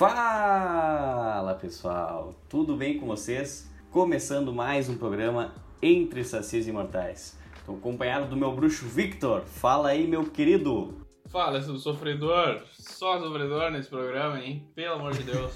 Fala pessoal, tudo bem com vocês? Começando mais um programa Entre Sacias Imortais. Estou acompanhado do meu bruxo Victor. Fala aí, meu querido. Fala, seu sofredor. Só sofredor nesse programa, hein? Pelo amor de Deus.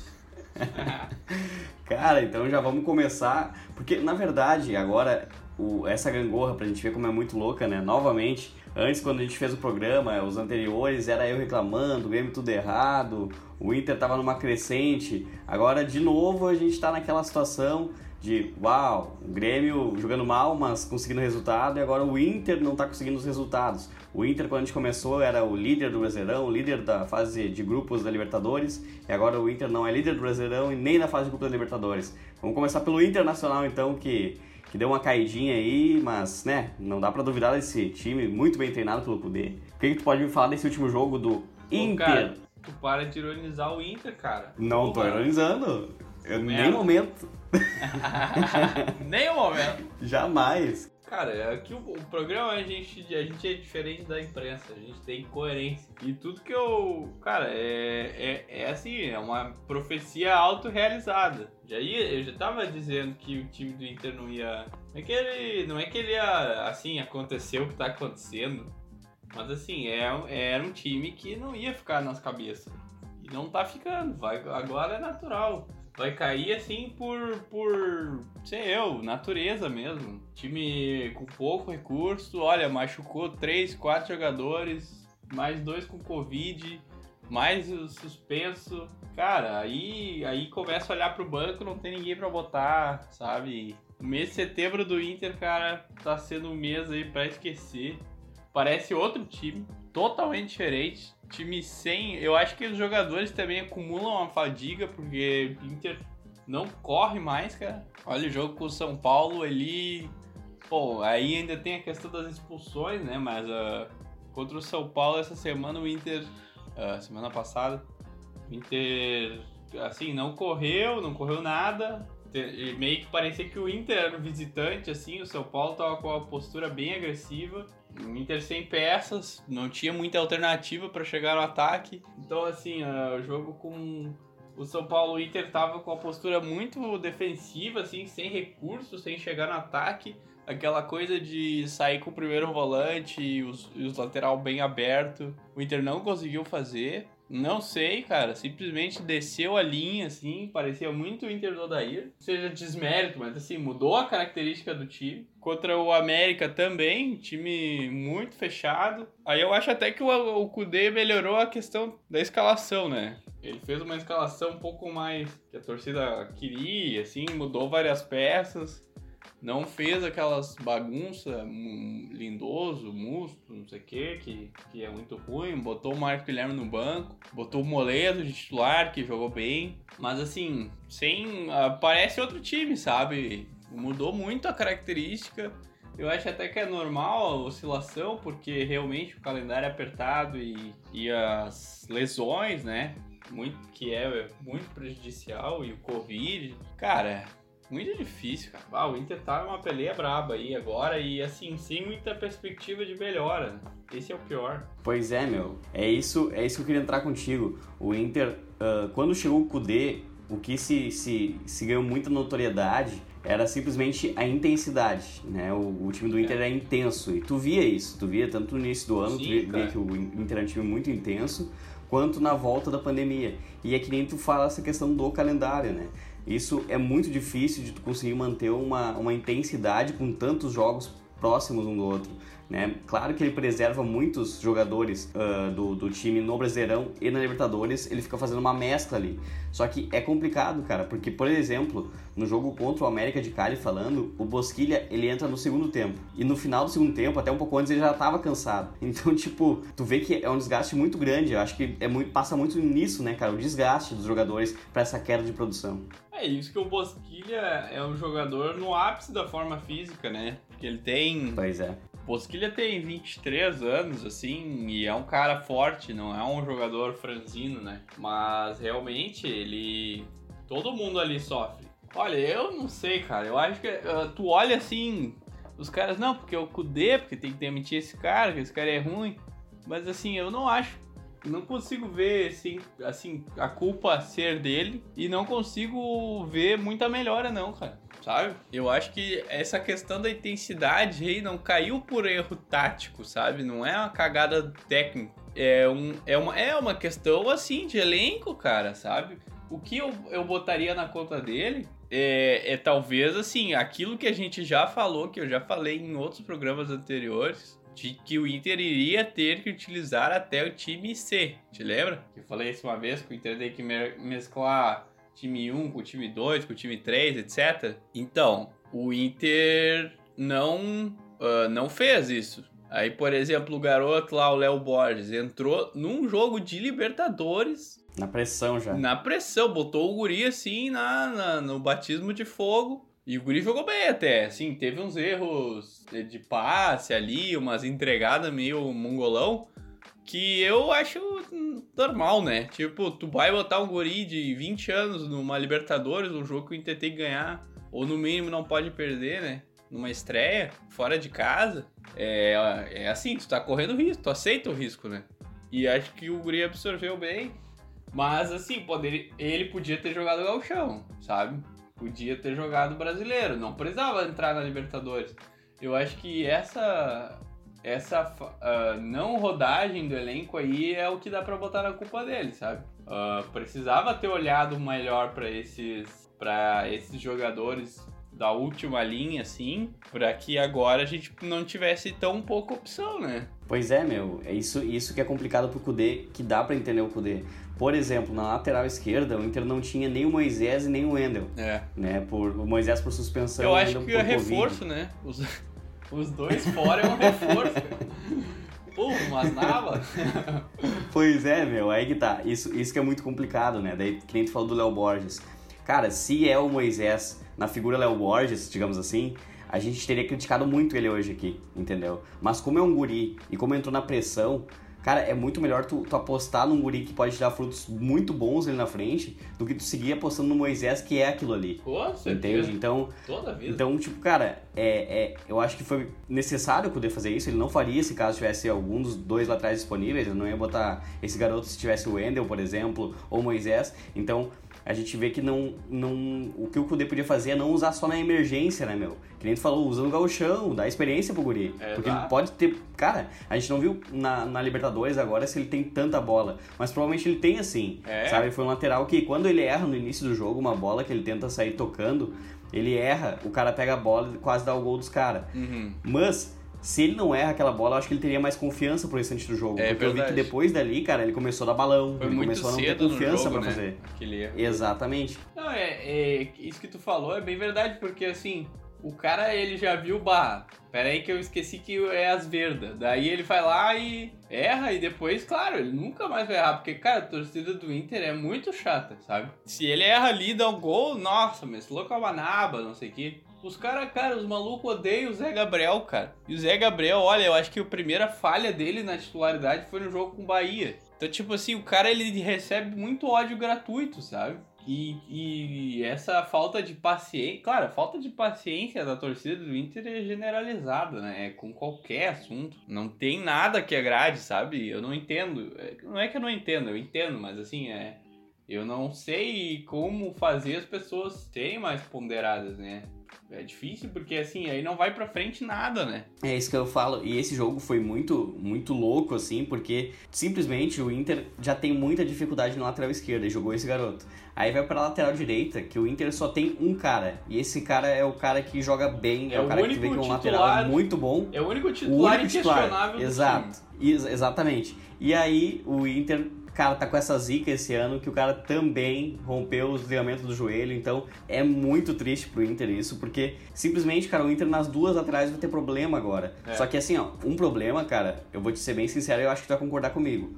Cara, então já vamos começar. Porque na verdade, agora, o, essa gangorra, pra gente ver como é muito louca, né? Novamente, Antes, quando a gente fez o programa, os anteriores, era eu reclamando, o Grêmio tudo errado, o Inter tava numa crescente. Agora, de novo, a gente tá naquela situação de, uau, o Grêmio jogando mal, mas conseguindo resultado, e agora o Inter não tá conseguindo os resultados. O Inter, quando a gente começou, era o líder do Brasileirão, o líder da fase de grupos da Libertadores, e agora o Inter não é líder do Brasileirão e nem na fase de grupos da Libertadores. Vamos começar pelo Internacional, então, que que deu uma caidinha aí, mas, né, não dá para duvidar desse time muito bem treinado pelo Kudê. O que, que tu pode me falar desse último jogo do Inter? cara, tu para de ironizar o Inter, cara. Não Pô, tô ironizando. Eu, nem momento. nem o momento. Jamais. Cara, é que o, o, programa a gente, a gente é diferente da imprensa, a gente tem coerência. E tudo que eu. Cara, é, é, é assim, é uma profecia autorrealizada. Já ia, eu já tava dizendo que o time do Inter não ia. Não é que ele. Não é que ele ia. Assim, aconteceu o que tá acontecendo. Mas assim, é, era um time que não ia ficar nas cabeças. E não tá ficando. Vai, agora é natural vai cair assim por, por, sei eu, natureza mesmo. Time com pouco recurso, olha, machucou três, quatro jogadores, mais dois com Covid, mais o suspenso. Cara, aí, aí começa a olhar pro banco, não tem ninguém para botar, sabe? O mês de setembro do Inter, cara, tá sendo um mês aí pra esquecer. Parece outro time, totalmente diferente time sem. Eu acho que os jogadores também acumulam uma fadiga, porque Inter não corre mais, cara. Olha o jogo com o São Paulo, ele. Pô, aí ainda tem a questão das expulsões, né? Mas uh, contra o São Paulo essa semana, o Inter. Uh, semana passada, o Inter. Assim, não correu, não correu nada. E meio que parecia que o Inter era o visitante, assim, o São Paulo tava com uma postura bem agressiva. O Inter sem peças, não tinha muita alternativa para chegar no ataque. Então, assim, uh, o jogo com o São Paulo, o Inter tava com uma postura muito defensiva, assim, sem recursos, sem chegar no ataque. Aquela coisa de sair com o primeiro volante e os, e os lateral bem aberto. O Inter não conseguiu fazer. Não sei, cara. Simplesmente desceu a linha, assim. Parecia muito o Inter do Odair. Seja desmérito, mas assim, mudou a característica do time. Contra o América também, time muito fechado. Aí eu acho até que o, o Kudê melhorou a questão da escalação, né? Ele fez uma escalação um pouco mais que a torcida queria, assim, mudou várias peças não fez aquelas bagunças, um, lindoso, musto, não sei o que, que, que é muito ruim. Botou o Marco Guilherme no banco, botou o Moledo de titular, que jogou bem. Mas assim, sem. Uh, parece outro time, sabe? Mudou muito a característica. Eu acho até que é normal a oscilação, porque realmente o calendário é apertado e, e as lesões, né? Muito, que é muito prejudicial, e o Covid. Cara, muito difícil, cara. Ah, o Inter tá numa peleia braba aí agora e assim, sem muita perspectiva de melhora. Né? Esse é o pior. Pois é, meu. É isso, é isso que eu queria entrar contigo. O Inter, uh, quando chegou o Kudê, o que se, se, se ganhou muita notoriedade era simplesmente a intensidade, né? O, o time do Inter é. era intenso e tu via isso, tu via tanto no início do ano, Sim, tu via, via que o Inter era um time muito intenso, quanto na volta da pandemia. E é que nem tu fala essa questão do calendário, né? Isso é muito difícil de tu conseguir manter uma, uma intensidade com tantos jogos próximos um do outro. Né? Claro que ele preserva muitos jogadores uh, do, do time no Brasileirão e na Libertadores, ele fica fazendo uma mescla ali. Só que é complicado, cara, porque, por exemplo, no jogo contra o América de Cali falando, o Bosquilha ele entra no segundo tempo. E no final do segundo tempo, até um pouco antes, ele já estava cansado. Então, tipo, tu vê que é um desgaste muito grande. Eu acho que é muito, passa muito nisso, né, cara? O desgaste dos jogadores para essa queda de produção. É isso que o Bosquilha é um jogador no ápice da forma física, né? Porque ele tem. Pois é. Bosquilha tem 23 anos, assim, e é um cara forte, não é um jogador franzino, né? Mas realmente ele. Todo mundo ali sofre. Olha, eu não sei, cara. Eu acho que uh, tu olha assim, os caras, não, porque é o Kudê, porque tem que demitir esse cara, que esse cara é ruim. Mas assim, eu não acho não consigo ver assim, assim, a culpa ser dele e não consigo ver muita melhora não, cara. Sabe? Eu acho que essa questão da intensidade aí não caiu por erro tático, sabe? Não é uma cagada técnica. É, um, é, uma, é uma questão assim de elenco, cara, sabe? O que eu, eu botaria na conta dele é, é talvez assim, aquilo que a gente já falou, que eu já falei em outros programas anteriores, de que o Inter iria ter que utilizar até o time C. Te lembra? Eu falei isso uma vez que o Inter tem que mesclar time 1 com o time 2, com o time 3, etc. Então, o Inter não, uh, não fez isso. Aí, por exemplo, o garoto lá, o Léo Borges, entrou num jogo de Libertadores. Na pressão já. Na pressão, botou o guri assim na, na no batismo de fogo e o Guri jogou bem até, assim, teve uns erros de passe ali, umas entregadas meio mongolão, que eu acho normal, né? Tipo, tu vai botar um Guri de 20 anos numa Libertadores, um jogo que o Inter tem que ganhar, ou no mínimo não pode perder, né? Numa estreia, fora de casa, é, é assim, tu tá correndo risco, tu aceita o risco, né? E acho que o Guri absorveu bem, mas assim, poder, ele podia ter jogado ao chão, sabe? podia ter jogado brasileiro, não precisava entrar na Libertadores. Eu acho que essa essa uh, não rodagem do elenco aí é o que dá para botar na culpa dele, sabe? Uh, precisava ter olhado melhor para esses para esses jogadores da última linha, assim, para que agora a gente não tivesse tão pouca opção, né? Pois é, meu. É isso, isso que é complicado pro Kudê, que dá para entender o Kudê. Por exemplo, na lateral esquerda, o Inter não tinha nem o Moisés e nem o Wendel. É. Né? Por, o Moisés por suspensão. Eu acho que é reforço, né? Os, os dois fora é um reforço. Pô, umas navas. pois é, meu. Aí que tá. Isso, isso que é muito complicado, né? Daí, que nem tu falou do Léo Borges. Cara, se é o Moisés na figura Léo Borges, digamos assim, a gente teria criticado muito ele hoje aqui, entendeu? Mas como é um guri e como entrou na pressão, cara, é muito melhor tu, tu, apostar num guri que pode te dar frutos muito bons ali na frente do que tu seguir apostando no Moisés, que é aquilo ali. Com Entende? Então, Toda vida. então tipo, cara, é, é, eu acho que foi necessário poder fazer isso. Ele não faria se caso tivesse algum dos dois laterais disponíveis. Eu não ia botar esse garoto se tivesse o Wendel, por exemplo, ou o Moisés. Então, a gente vê que não, não o que o Kudê podia fazer é não usar só na emergência, né, meu? Que nem tu falou, usando o gauchão, dá experiência pro guri. É, porque dá. ele pode ter... Cara, a gente não viu na, na Libertadores agora se ele tem tanta bola, mas provavelmente ele tem assim, É. sabe? Foi um lateral que quando ele erra no início do jogo, uma bola que ele tenta sair tocando, ele erra, o cara pega a bola e quase dá o gol dos caras. Uhum. Mas se ele não erra aquela bola, eu acho que ele teria mais confiança pro restante do jogo. É porque eu vi verdade. que depois dali, cara, ele começou a dar balão, Foi ele muito começou a não ter confiança jogo, pra né? fazer. Aquele erro. Exatamente. Não, é, é- Isso que tu falou é bem verdade, porque assim, o cara ele já viu, bah, pera aí que eu esqueci que é as verdas. Daí ele vai lá e erra, e depois, claro, ele nunca mais vai errar, porque, cara, a torcida do Inter é muito chata, sabe? Se ele erra ali, dá um gol, nossa, mas louco é uma naba, não sei o quê. Os caras, cara, os malucos odeiam o Zé Gabriel, cara. E o Zé Gabriel, olha, eu acho que a primeira falha dele na titularidade foi no jogo com o Bahia. Então, tipo assim, o cara ele recebe muito ódio gratuito, sabe? E, e essa falta de paciência, claro, a falta de paciência da torcida do Inter é generalizada, né? É com qualquer assunto. Não tem nada que agrade, sabe? Eu não entendo. É, Não é que eu não entendo, eu entendo, mas assim, é. Eu não sei como fazer as pessoas serem mais ponderadas, né? É difícil porque assim, aí não vai pra frente nada, né? É isso que eu falo. E esse jogo foi muito, muito louco, assim, porque simplesmente o Inter já tem muita dificuldade na lateral esquerda e jogou esse garoto. Aí vai pra lateral direita, que o Inter só tem um cara. E esse cara é o cara que joga bem, é, É o o cara que vê que é um titular- lateral muito bom. É o único O titular único inquestionável titular. Exato. Ex- exatamente. E aí o Inter, cara, tá com essa zica esse ano que o cara também rompeu os ligamentos do joelho. Então é muito triste pro Inter isso, porque simplesmente, cara, o Inter nas duas laterais vai ter problema agora. É. Só que assim, ó, um problema, cara, eu vou te ser bem sincero, eu acho que tu vai concordar comigo.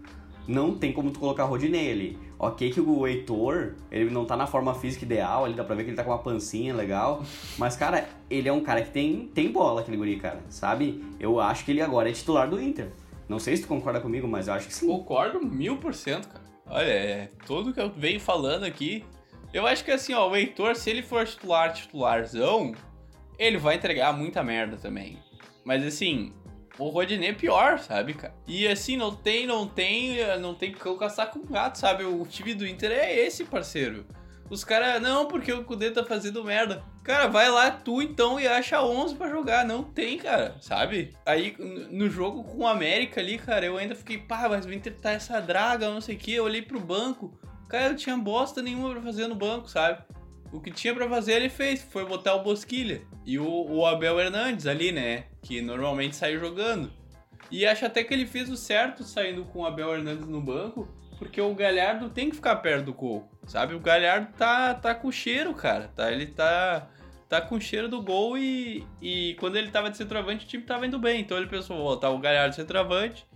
Não tem como tu colocar Rodinei ali. Ok que o Heitor, ele não tá na forma física ideal, ali dá pra ver que ele tá com uma pancinha legal. Mas, cara, ele é um cara que tem, tem bola, aquele guri, cara. Sabe? Eu acho que ele agora é titular do Inter. Não sei se tu concorda comigo, mas eu acho que sim. Concordo mil por cento, cara. Olha, é, tudo que eu venho falando aqui. Eu acho que assim, ó, o Heitor, se ele for titular, titularzão, ele vai entregar muita merda também. Mas assim, O Rodinei é pior, sabe, cara? E assim, não tem, não tem, não tem cão caçar com gato, sabe? O time do Inter é esse, parceiro. Os caras, não, porque o Kudê tá fazendo merda. Cara, vai lá tu então e acha 11 para jogar. Não tem, cara, sabe? Aí no jogo com o América ali, cara, eu ainda fiquei, pá, mas Inter tá essa draga, não sei o que. Eu olhei pro banco, cara, eu tinha bosta nenhuma pra fazer no banco, sabe? O que tinha para fazer ele fez, foi botar o Bosquilha e o, o Abel Hernandes ali, né? Que normalmente sai jogando. E acho até que ele fez o certo saindo com o Abel Hernandes no banco, porque o Galhardo tem que ficar perto do gol, sabe? O Galhardo tá, tá com cheiro, cara. Tá, ele tá, tá com cheiro do gol e, e quando ele tava de centroavante o time tava indo bem. Então ele pensou, vou botar o Galhardo de centroavante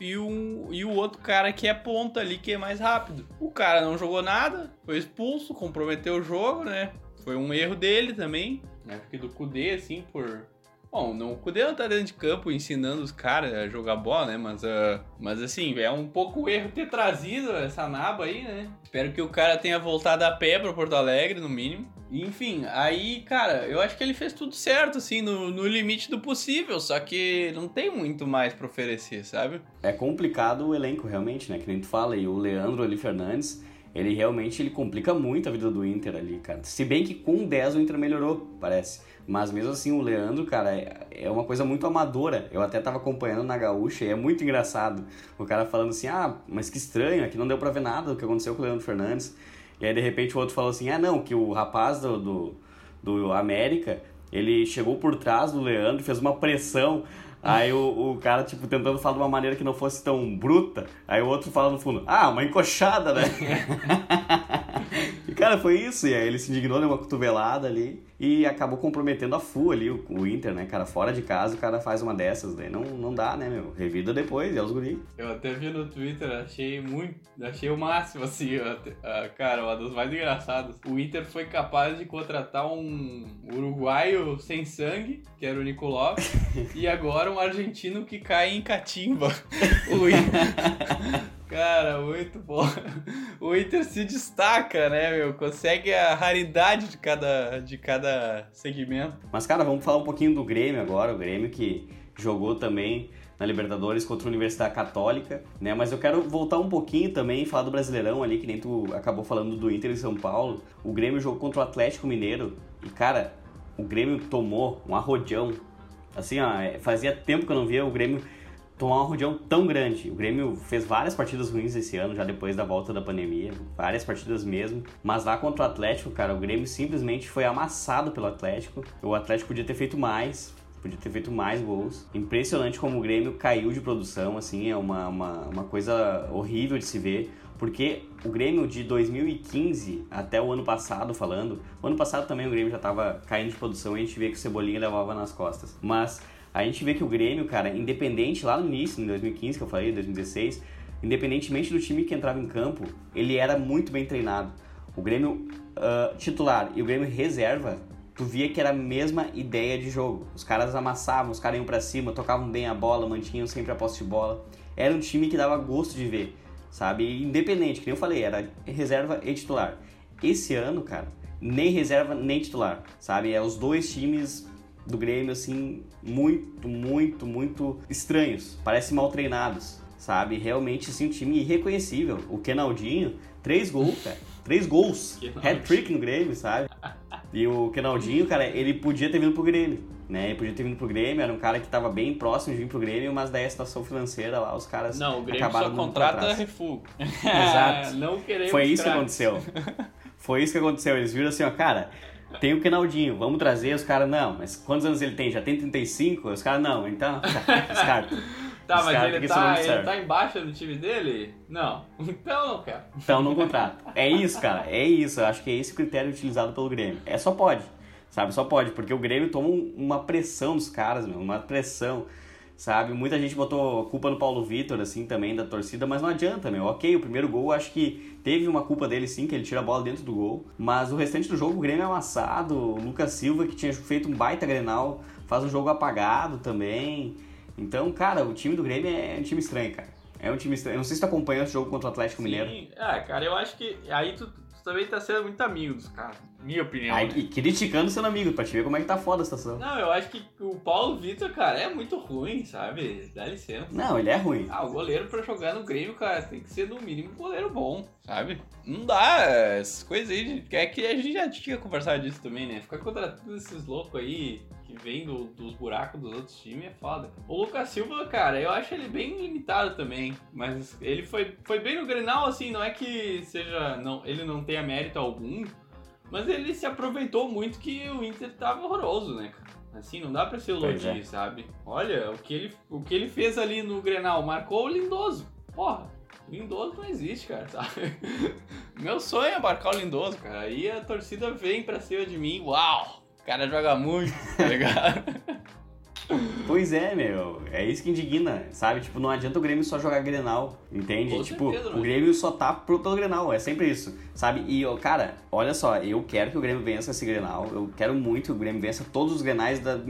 e, um, e o outro cara que é ponta ali, que é mais rápido. O cara não jogou nada, foi expulso, comprometeu o jogo, né? Foi um erro dele também. Acho que do Kudê, assim, por Bom, não, o Kudê não tá dentro de campo ensinando os caras a jogar bola, né? Mas, uh, mas assim, é um pouco erro ter trazido essa naba aí, né? Espero que o cara tenha voltado a pé pro Porto Alegre, no mínimo. Enfim, aí, cara, eu acho que ele fez tudo certo, assim, no, no limite do possível, só que não tem muito mais pra oferecer, sabe? É complicado o elenco, realmente, né? Que nem tu fala, e o Leandro ali Fernandes, ele realmente ele complica muito a vida do Inter ali, cara. Se bem que com 10 o Inter melhorou, parece. Mas mesmo assim, o Leandro, cara, é, é uma coisa muito amadora. Eu até tava acompanhando na Gaúcha e é muito engraçado. O cara falando assim, ah, mas que estranho, aqui não deu pra ver nada do que aconteceu com o Leandro Fernandes. E aí, de repente, o outro falou assim, ah, não, que o rapaz do, do, do América, ele chegou por trás do Leandro, fez uma pressão. Aí o, o cara, tipo, tentando falar de uma maneira que não fosse tão bruta. Aí o outro fala no fundo, ah, uma encoxada, né? e cara, foi isso. E aí ele se indignou, deu uma cotovelada ali e acabou comprometendo a FU ali, o, o, Inter, né, cara? Fora de casa o cara faz uma dessas, daí não, não dá, né, meu? Revida depois, é os guri. Eu até vi no Twitter, achei muito, achei o máximo, assim, cara, uma das mais engraçadas. O Inter foi capaz de contratar um uruguaio sem sangue, que era o Nicolau, e agora um argentino que cai em catimba. o Inter... Cara, muito bom. O Inter se destaca, né, meu? Consegue a raridade de cada, de cada segmento. Mas, cara, vamos falar um pouquinho do Grêmio agora. O Grêmio que jogou também na Libertadores contra a Universidade Católica, né? Mas eu quero voltar um pouquinho também e falar do Brasileirão ali, que nem tu acabou falando do Inter em São Paulo. O Grêmio jogou contra o Atlético Mineiro e, cara, o Grêmio tomou um arrodeão. Assim, ó, é, fazia tempo que eu não via o Grêmio tomar um rodeão tão grande. O Grêmio fez várias partidas ruins esse ano, já depois da volta da pandemia, várias partidas mesmo. Mas lá contra o Atlético, cara, o Grêmio simplesmente foi amassado pelo Atlético. O Atlético podia ter feito mais, podia ter feito mais gols. Impressionante como o Grêmio caiu de produção, assim, é uma, uma, uma coisa horrível de se ver. Porque o Grêmio de 2015 até o ano passado, falando, o ano passado também o Grêmio já estava caindo de produção e a gente vê que o Cebolinha levava nas costas. Mas a gente vê que o Grêmio, cara, independente lá no início, em 2015 que eu falei, 2016, independentemente do time que entrava em campo, ele era muito bem treinado. O Grêmio uh, titular e o Grêmio reserva, tu via que era a mesma ideia de jogo. Os caras amassavam, os caras iam pra cima, tocavam bem a bola, mantinham sempre a posse de bola. Era um time que dava gosto de ver, sabe? Independente, que nem eu falei, era reserva e titular. Esse ano, cara, nem reserva nem titular, sabe? É os dois times do Grêmio, assim, muito, muito, muito estranhos. Parecem mal treinados, sabe? Realmente, assim, um time irreconhecível. O Kenaldinho, três gols, cara. Três gols. Hat-trick no Grêmio, sabe? E o Kenaldinho, cara, ele podia ter vindo pro Grêmio, né? Ele podia ter vindo pro Grêmio, era um cara que tava bem próximo de vir pro Grêmio, mas daí a situação financeira lá, os caras Não, o Grêmio acabaram só contrata refugo. Exato. Não queremos Foi isso que aconteceu. Foi isso que aconteceu. Eles viram assim, ó, cara, tem o Kenaldinho, vamos trazer, os caras, não, mas quantos anos ele tem? Já tem 35? Os caras, não, então, descarta. Tá, mas ele tá, ele tá embaixo do time dele? Não. Então não quero. Então não contrata. É isso, cara. É isso. Eu acho que é esse o critério utilizado pelo Grêmio. É só pode. Sabe? Só pode. Porque o Grêmio toma uma pressão dos caras, meu. Uma pressão sabe? Muita gente botou culpa no Paulo Vitor, assim, também, da torcida, mas não adianta, meu. Ok, o primeiro gol, acho que teve uma culpa dele, sim, que ele tira a bola dentro do gol, mas o restante do jogo, o Grêmio é amassado, o Lucas Silva, que tinha feito um baita Grenal, faz um jogo apagado também. Então, cara, o time do Grêmio é um time estranho, cara. É um time estranho. Eu não sei se tu acompanhou esse jogo contra o Atlético sim. Mineiro. É, cara, eu acho que aí tu também tá sendo muito amigo dos caras. Minha opinião. Aí, né? e criticando sendo amigo, pra te ver como é que tá foda a situação. Não, eu acho que o Paulo Vitor, cara, é muito ruim, sabe? Dá licença. Não, ele é ruim. Ah, o goleiro pra jogar no Grêmio, cara, tem que ser no mínimo um goleiro bom, sabe? Não dá, essas coisas aí. É que a gente já tinha conversado disso também, né? Ficar contratando esses loucos aí que vêm do- dos buracos dos outros times é foda. O Lucas Silva, cara, eu acho ele bem limitado também. Mas ele foi, foi bem no Grenal, assim, não é que seja. Não, ele não tenha mérito algum. Mas ele se aproveitou muito que o Inter tava horroroso, né, cara? Assim, não dá pra se Pois iludir, é. sabe? Olha, o que, ele, o que ele fez ali no Grenal, marcou o Lindoso. Porra, Lindoso não existe, cara, sabe? Meu sonho é marcar o Lindoso, cara. Aí a torcida vem pra cima de mim, uau! O cara joga muito, tá ligado? Pois é, meu. É isso que indigna, sabe? Tipo, não adianta o Grêmio só jogar Grenal, entende? Com tipo, certeza, o? Grêmio só tá pro, pelo Grenal, é sempre isso, sabe? E, cara, olha só, eu quero que o Grêmio vença esse Grenal, eu quero muito que o Grêmio vença todos os Grenais da,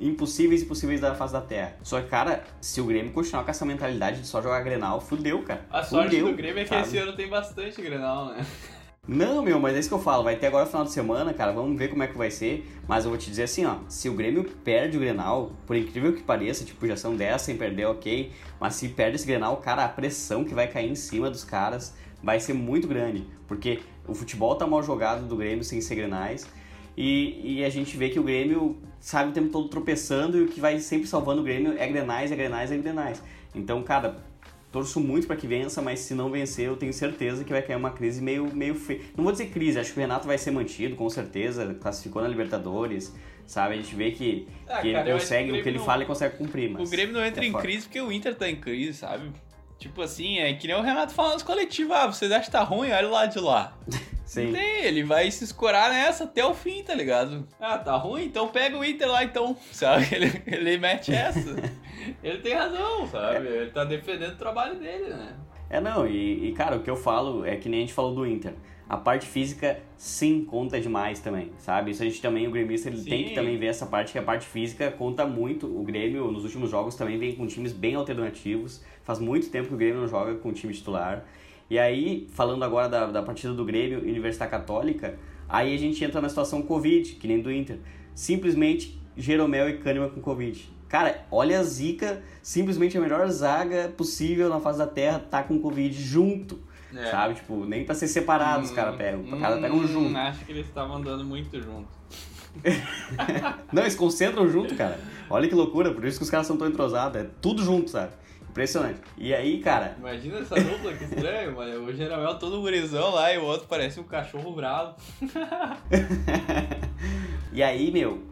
impossíveis e possíveis da face da Terra. Só que, cara, se o Grêmio continuar com essa mentalidade de só jogar Grenal, fudeu, cara. A sorte Fudeu, do Grêmio é que sabe? esse ano tem bastante Grenal, né? Não, meu, mas é isso que eu falo. Vai ter agora final de semana, cara. Vamos ver como é que vai ser. Mas eu vou te dizer assim, ó. Se o Grêmio perde o Grenal, por incrível que pareça, tipo, já são 10 sem perder, ok. Mas se perde esse Grenal, cara, a pressão que vai cair em cima dos caras vai ser muito grande. Porque o futebol tá mal jogado do Grêmio sem ser Grenais. E, e a gente vê que o Grêmio sabe o tempo todo tropeçando e o que vai sempre salvando o Grêmio é Grenais, é Grenais, é Grenais. Então, cara, torço muito para que vença, mas se não vencer, eu tenho certeza que vai cair uma crise meio, meio feia. Não vou dizer crise, acho que o Renato vai ser mantido, com certeza, classificou na Libertadores, sabe? A gente vê que, Ah, que cara, ele consegue, que o o que ele Grêmio fala, ele consegue cumprir, mas... O Grêmio não entra é em crise porque o Inter tá em crise, sabe? Tipo assim, é que nem o Renato falando nos coletivos, ah, vocês acham que tá ruim? Olha lá de lá. Sim. Tem, ele vai se escorar nessa até o fim, tá ligado? Ah, tá ruim? Então pega o Inter lá então, sabe? Ele, ele mete essa. ele tem razão, sabe? Ele tá defendendo o trabalho dele, né? É, não, e, e, cara, o que eu falo é que nem a gente falou do Inter. A parte física, sim, conta demais também, sabe? Isso a gente também, o gremista, ele tem Sim. que também ver essa parte, que a parte física conta muito. O Grêmio, nos últimos jogos, também vem com times bem alternativos. Faz muito tempo que o Grêmio não joga com time titular. E aí, falando agora da, da partida do Grêmio e Universidade Católica, aí a gente entra na situação Covid, que nem do Inter. Simplesmente, Jeromel e Kahneman com Covid. Cara, olha a zica, simplesmente a melhor zaga possível na face da Terra tá com Covid junto. É. Sabe? Tipo, nem pra ser separado os caras pegam. Os caras pegam junto. Hum, Acho que eles estavam andando muito junto. Não, eles concentram junto, cara. Olha que loucura, por isso que os caras são tão entrosados. É tudo junto, sabe? Impressionante. E aí, cara, Imagina essa dupla, que estranho, mano. O Jeromel todo gurizão lá e o outro parece um cachorro bravo. E aí, meu,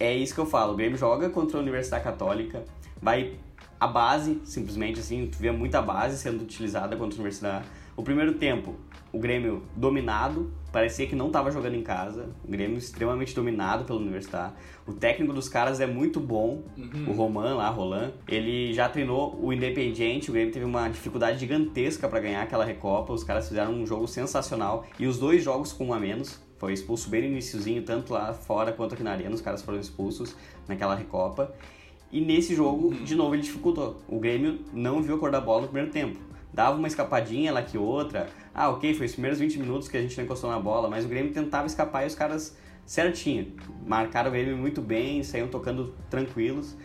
é isso que eu falo. O Grêmio joga contra a Universidade Católica, vai a base, simplesmente assim, tu vê muita base sendo utilizada contra a Universidade. O primeiro tempo, o Grêmio dominado, parecia que não estava jogando em casa. O Grêmio extremamente dominado pela Universidade. O técnico dos caras é muito bom, Uhum. o Roman lá, Roland. Ele já treinou o Independiente, o Grêmio teve uma dificuldade gigantesca para ganhar aquela Recopa. Os caras fizeram um jogo sensacional e os dois jogos com um a menos. Foi expulso bem no iniciozinho, tanto lá fora quanto aqui na arena, os caras foram expulsos naquela Recopa. E nesse jogo, de novo, ele dificultou. O Grêmio não viu a cor da bola no primeiro tempo. Dava uma escapadinha lá que outra. Ah, ok, foi os primeiros 20 minutos que a gente não encostou na bola, mas o Grêmio tentava escapar e os caras certinho. Marcaram o Grêmio muito bem, saíam tocando tranquilos.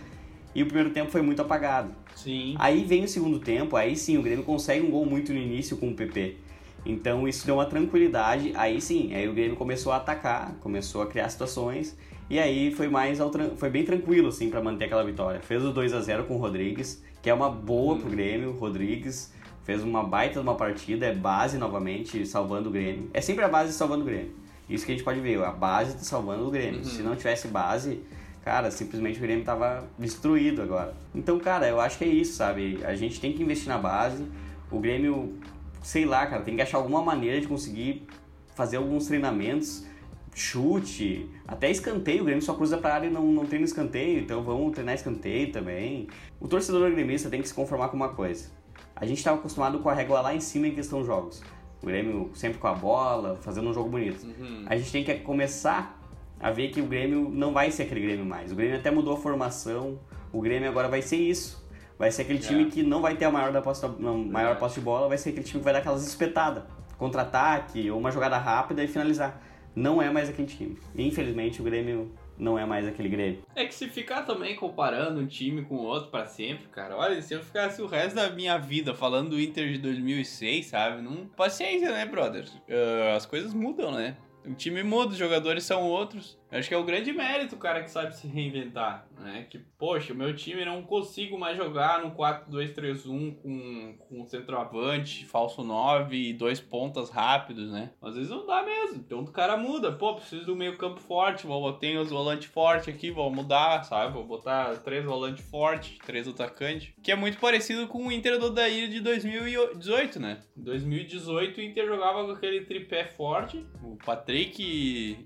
E o primeiro tempo foi muito apagado. Sim. Aí vem o segundo tempo, aí sim, o Grêmio consegue um gol muito no início com o PP. Então isso deu uma tranquilidade, aí sim, aí o Grêmio começou a atacar, começou a criar situações, e aí foi mais foi bem tranquilo assim para manter aquela vitória. Fez o 2 a 0 com o Rodrigues, que é uma boa pro Grêmio, Rodrigues fez uma baita de uma partida, é base novamente salvando o Grêmio. É sempre a base salvando o Grêmio. Isso que a gente pode ver, a base tá salvando o Grêmio. Uhum. Se não tivesse base, cara, simplesmente o Grêmio tava destruído agora. Então, cara, eu acho que é isso, sabe? A gente tem que investir na base. O Grêmio, sei lá, cara, tem que achar alguma maneira de conseguir fazer alguns treinamentos, chute, até escanteio. O Grêmio só cruza pra área e não, não treina escanteio, então vamos treinar escanteio também. O torcedor gremista tem que se conformar com uma coisa. A gente estava acostumado com a régua lá em cima em questão de jogos. O Grêmio sempre com a bola, fazendo um jogo bonito. Uhum. A gente tem que começar a ver que o Grêmio não vai ser aquele Grêmio mais. O Grêmio até mudou a formação. O Grêmio agora vai ser isso. Vai ser aquele time É. que não vai ter a maior, da posse, da- não, maior Verdade. posse de bola, vai ser aquele time que vai dar aquelas espetadas. contra-ataque ou uma jogada rápida e finalizar. Não é mais aquele time. Infelizmente o Grêmio não é mais aquele Grêmio. É que se ficar também comparando um time com o outro para sempre, cara, olha, se eu ficasse o resto da minha vida falando do Inter de 2006, sabe? Não... Paciência, né, brother? Uh, as coisas mudam, né? O time muda, os jogadores são outros. Acho que é o grande mérito o cara que sabe se reinventar, né? Que, poxa, o meu time não consigo mais jogar no 4-2-3-1 com, com centroavante, falso 9 e dois pontas rápidos, né? Às vezes não dá mesmo. Então o cara muda. Pô, preciso do meio campo forte, vou botar os volantes fortes aqui, vou mudar, sabe? Vou botar três volantes fortes, três atacantes. Que é muito parecido com o Inter do Daíra de 2018, né? Em 2018 o Inter jogava com aquele tripé forte, o Patrick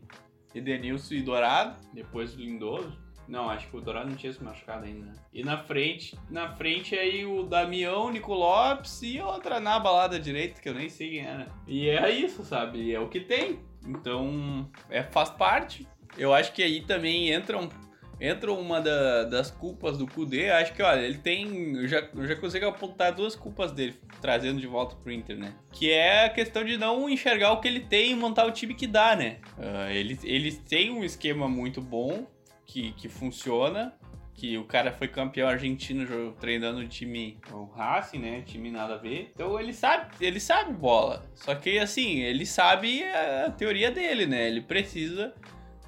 Edenilson e Dourado, depois o Lindoso. Não, acho que o Dourado não tinha se machucado ainda, né? E na frente, na frente aí o Damião, Nico Lopes e outra na balada direita, que eu nem sei quem era. E é isso, sabe? É o que tem. Então, é, faz parte. Eu acho que aí também entram entra uma da, das culpas do Kudê, acho que, olha, ele tem. Eu já, eu já consigo apontar duas culpas dele, trazendo de volta pro Inter, né? Que é a questão de não enxergar o que ele tem e montar o time que dá, né? Uh, ele, ele tem um esquema muito bom, que, que funciona. Que o cara foi campeão argentino treinando o time o Racing, né? Time nada a ver. Então ele sabe, ele sabe bola. Só que assim, ele sabe a teoria dele, né? Ele precisa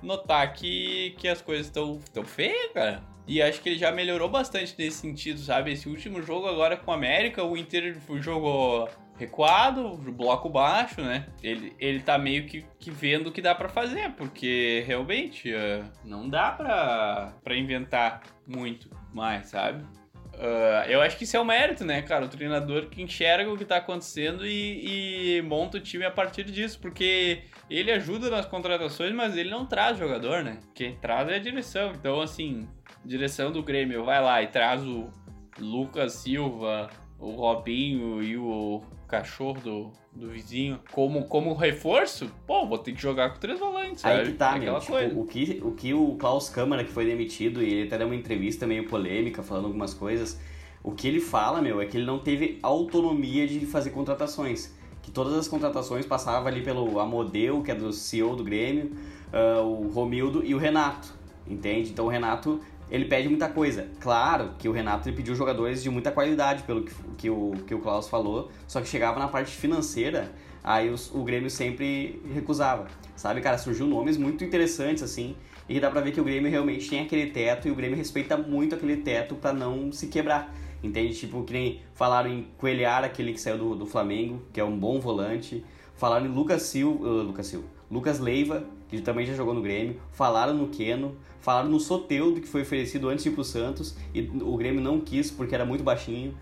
notar que, que as coisas estão tão feias, cara. E acho que ele já melhorou bastante nesse sentido, sabe? Esse último jogo agora com o América, o Inter jogou recuado, bloco baixo, né? Ele, ele tá meio que, que vendo o que dá para fazer, porque realmente uh, não dá pra inventar muito mais, sabe? Uh, eu acho que isso é o um mérito, né, cara? O treinador que enxerga o que tá acontecendo e, e, monta o time a partir disso, porque ele ajuda nas contratações, mas ele não traz jogador, né? Quem traz é a direção. Então, assim, direção do Grêmio vai lá e traz o Lucas Silva, o Robinho e o cachorro do, do vizinho como, como reforço, pô, vou ter que jogar com três volantes, sabe? Aí que tá, meu, tipo, o, que, o que o Klaus Câmara, que foi demitido, e ele até deu uma entrevista meio polêmica, falando algumas coisas, o que ele fala, meu, é que ele não teve autonomia de fazer contratações. Que todas as contratações passavam ali pelo Amodeu, que é do CEO do Grêmio, uh, o Romildo e o Renato, entende? Então o Renato ele pede muita coisa. Claro que o Renato ele pediu jogadores de muita qualidade, pelo que, que, o, que o Klaus falou, só que chegava na parte financeira, aí os, o Grêmio sempre recusava. Sabe, cara, surgiu nomes muito interessantes assim, e dá pra ver que o Grêmio realmente tem aquele teto e o Grêmio respeita muito aquele teto para não se quebrar. Entende? Tipo, que nem falaram em Coelhar, aquele que saiu do, do Flamengo, que é um bom volante. Falaram em Lucas Silva, uh, Lucas Silva, Lucas Leiva, que também já jogou no Grêmio. Falaram no Keno. Falaram no Soteudo, que foi oferecido antes de ir pro Santos, e o Grêmio não quis porque era muito baixinho.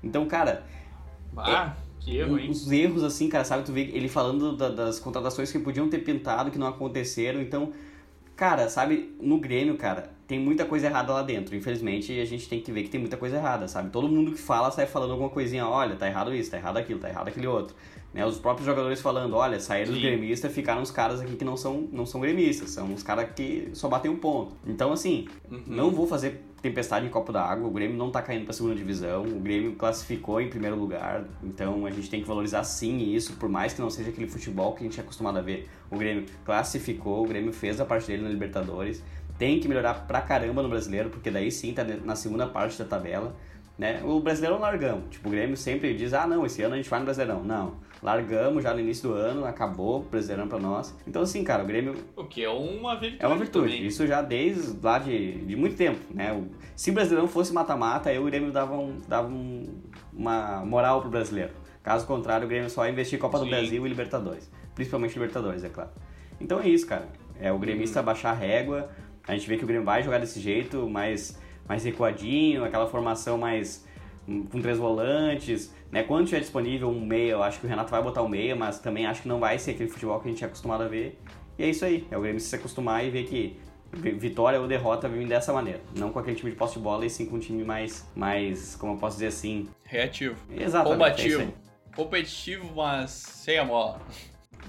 Então, cara. Ah, é, que erro, hein? Os erros, assim, cara, sabe? Tu vê ele falando da, das contratações que podiam ter pintado, que não aconteceram. Então, cara, sabe? No Grêmio, cara, tem muita coisa errada lá dentro. Infelizmente, a gente tem que ver que tem muita coisa errada, sabe? Todo mundo que fala sai falando alguma coisinha, olha, tá errado isso, tá errado aquilo, tá errado aquele outro. Né, os próprios jogadores falando, olha, saíram dos gremistas, ficaram os caras aqui que não são, não são gremistas, são os caras que só batem um ponto. Então, assim, uhum. não vou fazer tempestade em copo d'água, o Grêmio não tá caindo pra segunda divisão, o Grêmio classificou em primeiro lugar, então a gente tem que valorizar sim isso, por mais que não seja aquele futebol que a gente é acostumado a ver. O Grêmio classificou, o Grêmio fez a parte dele na Libertadores, tem que melhorar pra caramba no brasileiro, porque daí sim tá na segunda parte da tabela. Né? O brasileiro largamos. Tipo, o Grêmio sempre diz: ah, não, esse ano a gente vai no Brasileirão. Não. Largamos já no início do ano, acabou o Brasileirão pra nós. Então, assim, cara, o Grêmio. O que é uma virtude. É uma virtude. Também. Isso já desde lá de, de muito tempo, né? O, se o Brasileirão fosse mata-mata, aí o Grêmio dava, um, dava um, uma moral pro brasileiro. Caso contrário, o Grêmio só ia investir em Copa Sim. do Brasil e Libertadores. Principalmente Libertadores, é claro. Então é isso, cara. É o gremista uhum. baixar a régua. A gente vê que o Grêmio vai jogar desse jeito, mais, mais recuadinho, aquela formação mais com três volantes, né? Quando tiver disponível um meia, eu acho que o Renato vai botar o um meia, mas também acho que não vai ser aquele futebol que a gente é acostumado a ver. E é isso aí, é o Grêmio se acostumar e ver que vitória ou derrota vem dessa maneira. Não com aquele time de posse de bola, e sim com um time mais, mais como eu posso dizer assim... Reativo. Exatamente. Combativo. É Competitivo, mas sem a bola.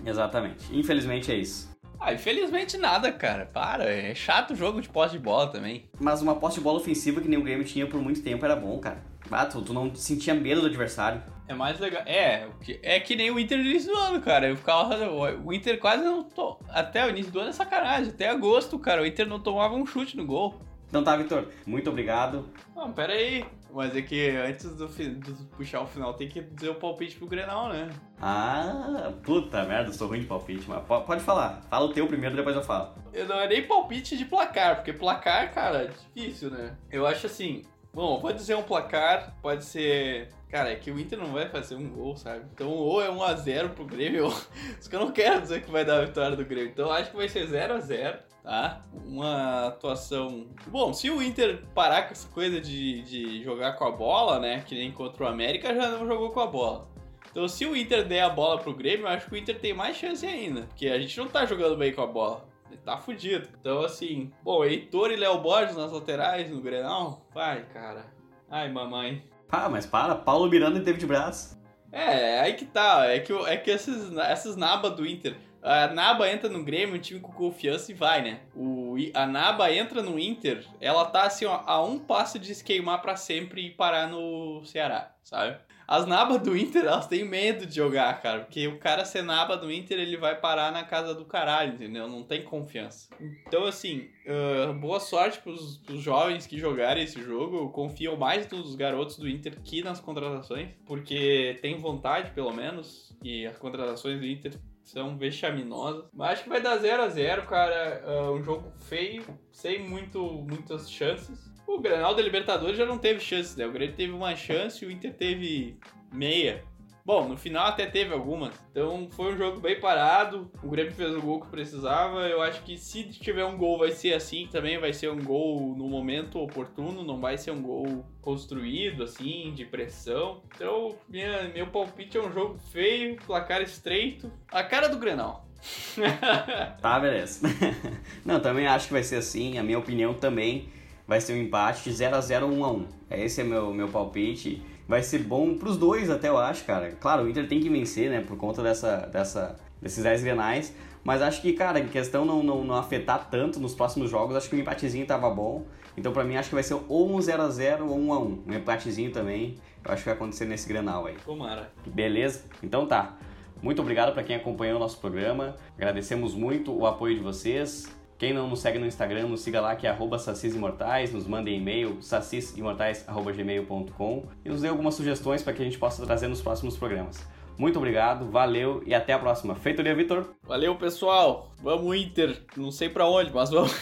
Exatamente. Infelizmente é isso. Ah, infelizmente nada, cara. Para, é chato o jogo de posse de bola também. Mas uma posse de bola ofensiva que nem o Grêmio tinha por muito tempo era bom, cara. Ah, tu, tu não sentia medo do adversário. É mais legal. É, é que nem o Inter no início do ano, cara. Eu ficava. O Inter quase não. To... Até o início do ano é sacanagem. Até agosto, cara, o Inter não tomava um chute no gol. Então tá, Vitor. Muito obrigado. Não, pera aí. Mas é que antes do, do, puxar o final tem que dizer o palpite pro Grenal, né? Ah, puta merda, sou ruim de palpite, mas pode falar. Fala o teu primeiro, depois eu falo. Eu não é nem palpite de placar, porque placar, cara, é difícil, né? Eu acho assim. Bom, pode dizer um placar, pode ser. Cara, é que o Inter não vai fazer um gol, sabe? Então, ou é 1x0 pro Grêmio, ou. Isso que eu não quero dizer que vai dar a vitória do Grêmio. Então, acho que vai ser 0x0 tá? Uma atuação. Bom, se o Inter parar com essa coisa de, de jogar com a bola, né? Que nem contra o América já não jogou com a bola. Então, se o Inter der a bola pro Grêmio, eu acho que o Inter tem mais chance ainda. Porque a gente não tá jogando bem com a bola. Ele tá fudido. Então, assim, bom, Heitor e Léo Borges nas laterais no Grenal. Vai, cara. Ai, mamãe. Ah, mas para, Paulo Miranda e David Braz. É, aí que tá. É que, é que esses, essas nabas do Inter. A Naba entra no Grêmio, um time com confiança e vai, né? O, a Naba entra no Inter, ela tá assim, ó, a um passo de se queimar pra sempre e parar no Ceará, sabe? As nabas do Inter, elas têm medo de jogar, cara. Porque o cara ser naba do Inter, ele vai parar na casa do caralho, entendeu? Não tem confiança. Então, assim, uh, boa sorte pros, pros jovens que jogarem esse jogo. Confio mais nos garotos do Inter que nas contratações. Porque tem vontade, pelo menos. E as contratações do Inter são vexaminosas. Mas acho que vai dar 0 a 0 cara. Uh, um jogo feio, sem muito, muitas chances. O Grenal da Libertadores já não teve chances, né? O Grêmio teve uma chance e o Inter teve meia. Bom, no final até teve algumas. Então foi um jogo bem parado. O Grêmio fez o gol que precisava. Eu acho que se tiver um gol vai ser assim também. Vai ser um gol no momento oportuno. Não vai ser um gol construído assim, de pressão. Então, minha, meu palpite é um jogo feio, placar estreito. A cara do Grenal. tá, beleza. Não, também acho que vai ser assim. A minha opinião também vai ser um empate de 0 a 0 1 a 1 Esse é meu, meu palpite vai ser bom pros dois até, eu acho, cara. Claro, o Inter tem que vencer, né, por conta dessa, dessa, desses 10 grenais, mas acho que, cara, em questão não, não, não afetar tanto nos próximos jogos, acho que o empatezinho tava bom. Então, pra mim, acho que vai ser ou um 0x0 ou 1x1. Um empatezinho também, eu acho que vai acontecer nesse grenal aí. Tomara. Beleza? Então tá. Muito obrigado para quem acompanhou o nosso programa. Agradecemos muito o apoio de vocês. Quem não nos segue no Instagram, nos siga lá que é arroba sacisimortais, nos mandem e-mail sacisimortais.gmail.com e nos dê algumas sugestões para que a gente possa trazer nos próximos programas. Muito obrigado, valeu e até a próxima. Feitoria, Vitor. Valeu, pessoal. Vamos Inter. Não sei para onde, mas vamos.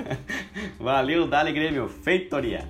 valeu, Dali Grêmio. Feitoria.